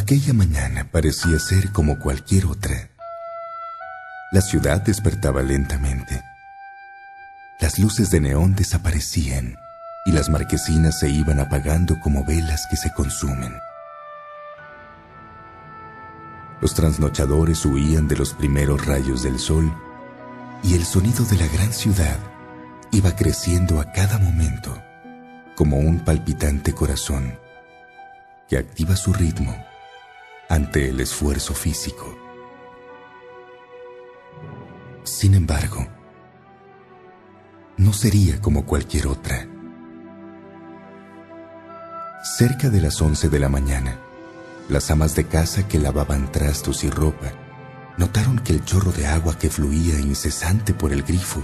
Aquella mañana parecía ser como cualquier otra. La ciudad despertaba lentamente. Las luces de neón desaparecían y las marquesinas se iban apagando como velas que se consumen. Los trasnochadores huían de los primeros rayos del sol y el sonido de la gran ciudad iba creciendo a cada momento como un palpitante corazón que activa su ritmo ante el esfuerzo físico. Sin embargo, no sería como cualquier otra. Cerca de las once de la mañana, las amas de casa que lavaban trastos y ropa notaron que el chorro de agua que fluía incesante por el grifo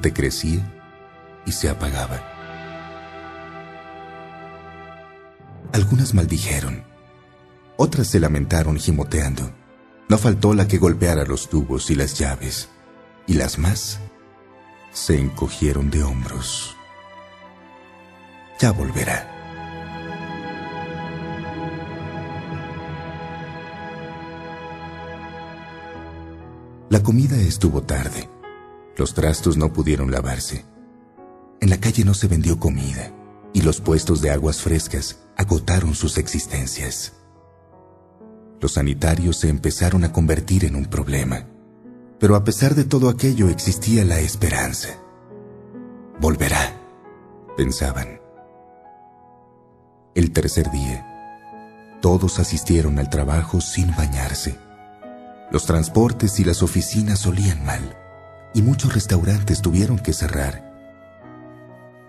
decrecía y se apagaba. Algunas maldijeron, otras se lamentaron gimoteando. No faltó la que golpeara los tubos y las llaves, y las más se encogieron de hombros. Ya volverá. La comida estuvo tarde. Los trastos no pudieron lavarse. En la calle no se vendió comida y los puestos de aguas frescas agotaron sus existencias. Los sanitarios se empezaron a convertir en un problema, pero a pesar de todo aquello existía la esperanza. Volverá, pensaban. El tercer día, todos asistieron al trabajo sin bañarse los transportes y las oficinas olían mal y muchos restaurantes tuvieron que cerrar.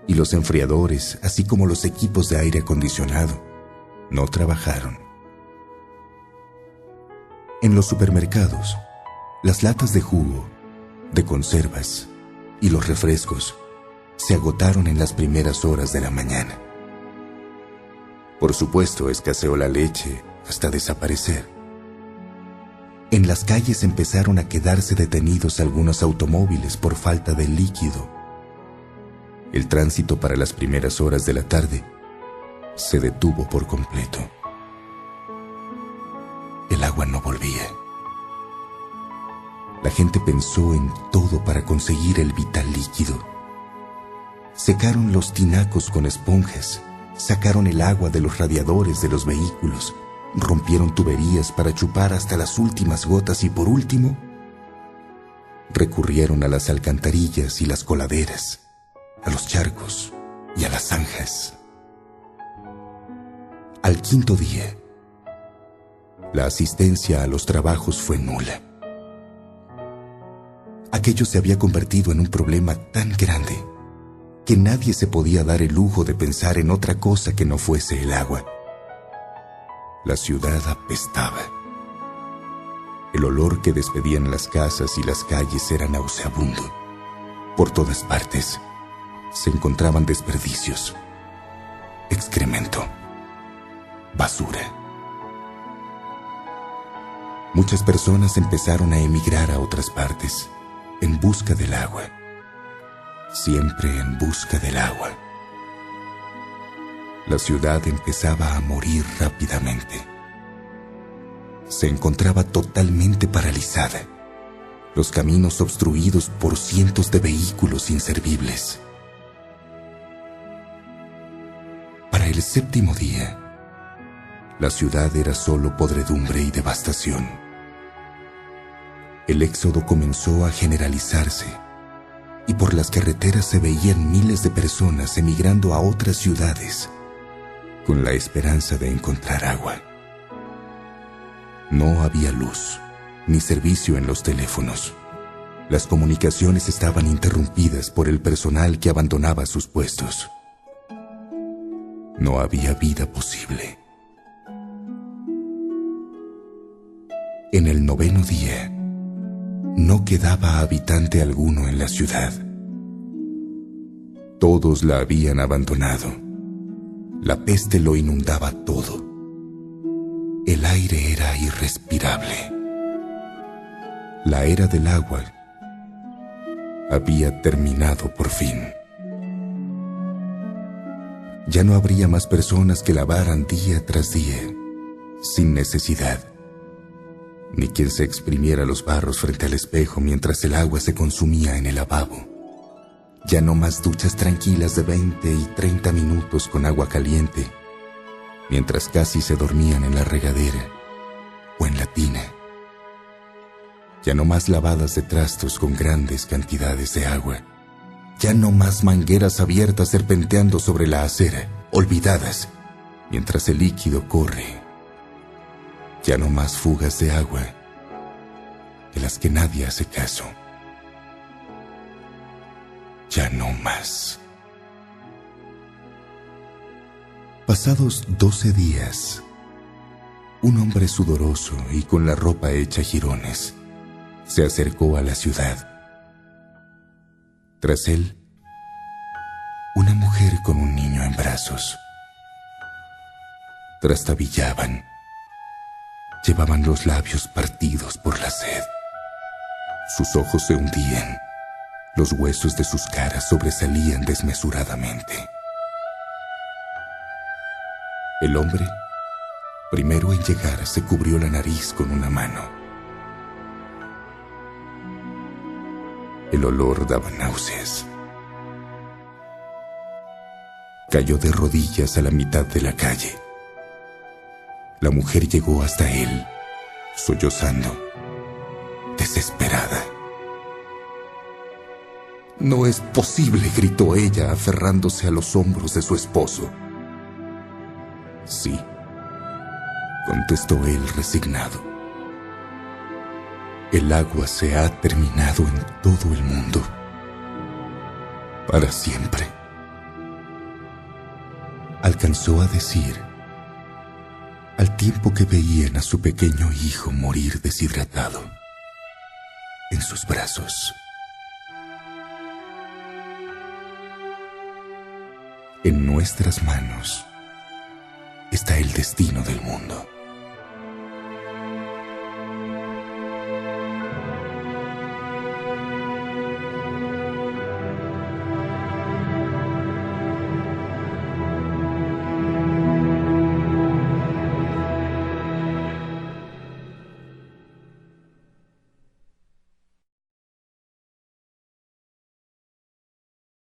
Y los enfriadores, así como los equipos de aire acondicionado, no trabajaron. En los supermercados, las latas de jugo, de conservas y los refrescos se agotaron en las primeras horas de la mañana. Por supuesto, escaseó la leche hasta desaparecer en las calles empezaron a quedarse detenidos algunos automóviles por falta de líquido. El tránsito para las primeras horas de la tarde se detuvo por completo. El agua no volvía. La gente pensó en todo para conseguir el vital líquido. Secaron los tinacos con esponjas, sacaron el agua de los radiadores de los vehículos, rompieron tuberías para chupar hasta las últimas gotas y por último, recurrieron a las alcantarillas y las coladeras, a los charcos y a las zanjas. Al quinto día, la asistencia a los trabajos fue nula. Aquello se había convertido en un problema tan grande que nadie se podía dar el lujo de pensar en otra cosa que no fuese el agua. La ciudad apestaba. El olor que despedían las casas y las calles era nauseabundo. Por todas partes se encontraban desperdicios, excremento, basura. Muchas personas empezaron a emigrar a otras partes en busca del agua, siempre en busca del agua la ciudad empezaba a morir rápidamente. Se encontraba totalmente paralizada, los caminos obstruidos por cientos de vehículos inservibles. Para el séptimo día, la ciudad era solo podredumbre y devastación. El éxodo comenzó a generalizarse y por las carreteras se veían miles de personas emigrando a otras ciudades con la esperanza de encontrar agua. No había luz, ni servicio en los teléfonos. Las comunicaciones estaban interrumpidas por el personal que abandonaba sus puestos. No había vida posible. En el noveno día, no quedaba habitante alguno en la ciudad. Todos la habían abandonado la peste lo inundaba todo. El aire era irrespirable. La era del agua había terminado por fin. Ya no habría más personas que lavaran día tras día, sin necesidad, ni quien se exprimiera los barros frente al espejo mientras el agua se consumía en el lavabo. Ya no más duchas tranquilas de 20 y 30 minutos con agua caliente, mientras casi se dormían en la regadera o en la tina. Ya no más lavadas de trastos con grandes cantidades de agua. Ya no más mangueras abiertas serpenteando sobre la acera, olvidadas, mientras el líquido corre. Ya no más fugas de agua, de las que nadie hace caso. Ya no más. Pasados doce días, un hombre sudoroso y con la ropa hecha jirones se acercó a la ciudad. Tras él, una mujer con un niño en brazos. Trastabillaban. Llevaban los labios partidos por la sed. Sus ojos se hundían. Los huesos de sus caras sobresalían desmesuradamente. El hombre, primero en llegar, se cubrió la nariz con una mano. El olor daba náuseas. Cayó de rodillas a la mitad de la calle. La mujer llegó hasta él, sollozando, desesperada. No es posible, gritó ella, aferrándose a los hombros de su esposo. Sí, contestó él resignado. El agua se ha terminado en todo el mundo. Para siempre. Alcanzó a decir, al tiempo que veían a su pequeño hijo morir deshidratado en sus brazos. En nuestras manos está el destino del mundo.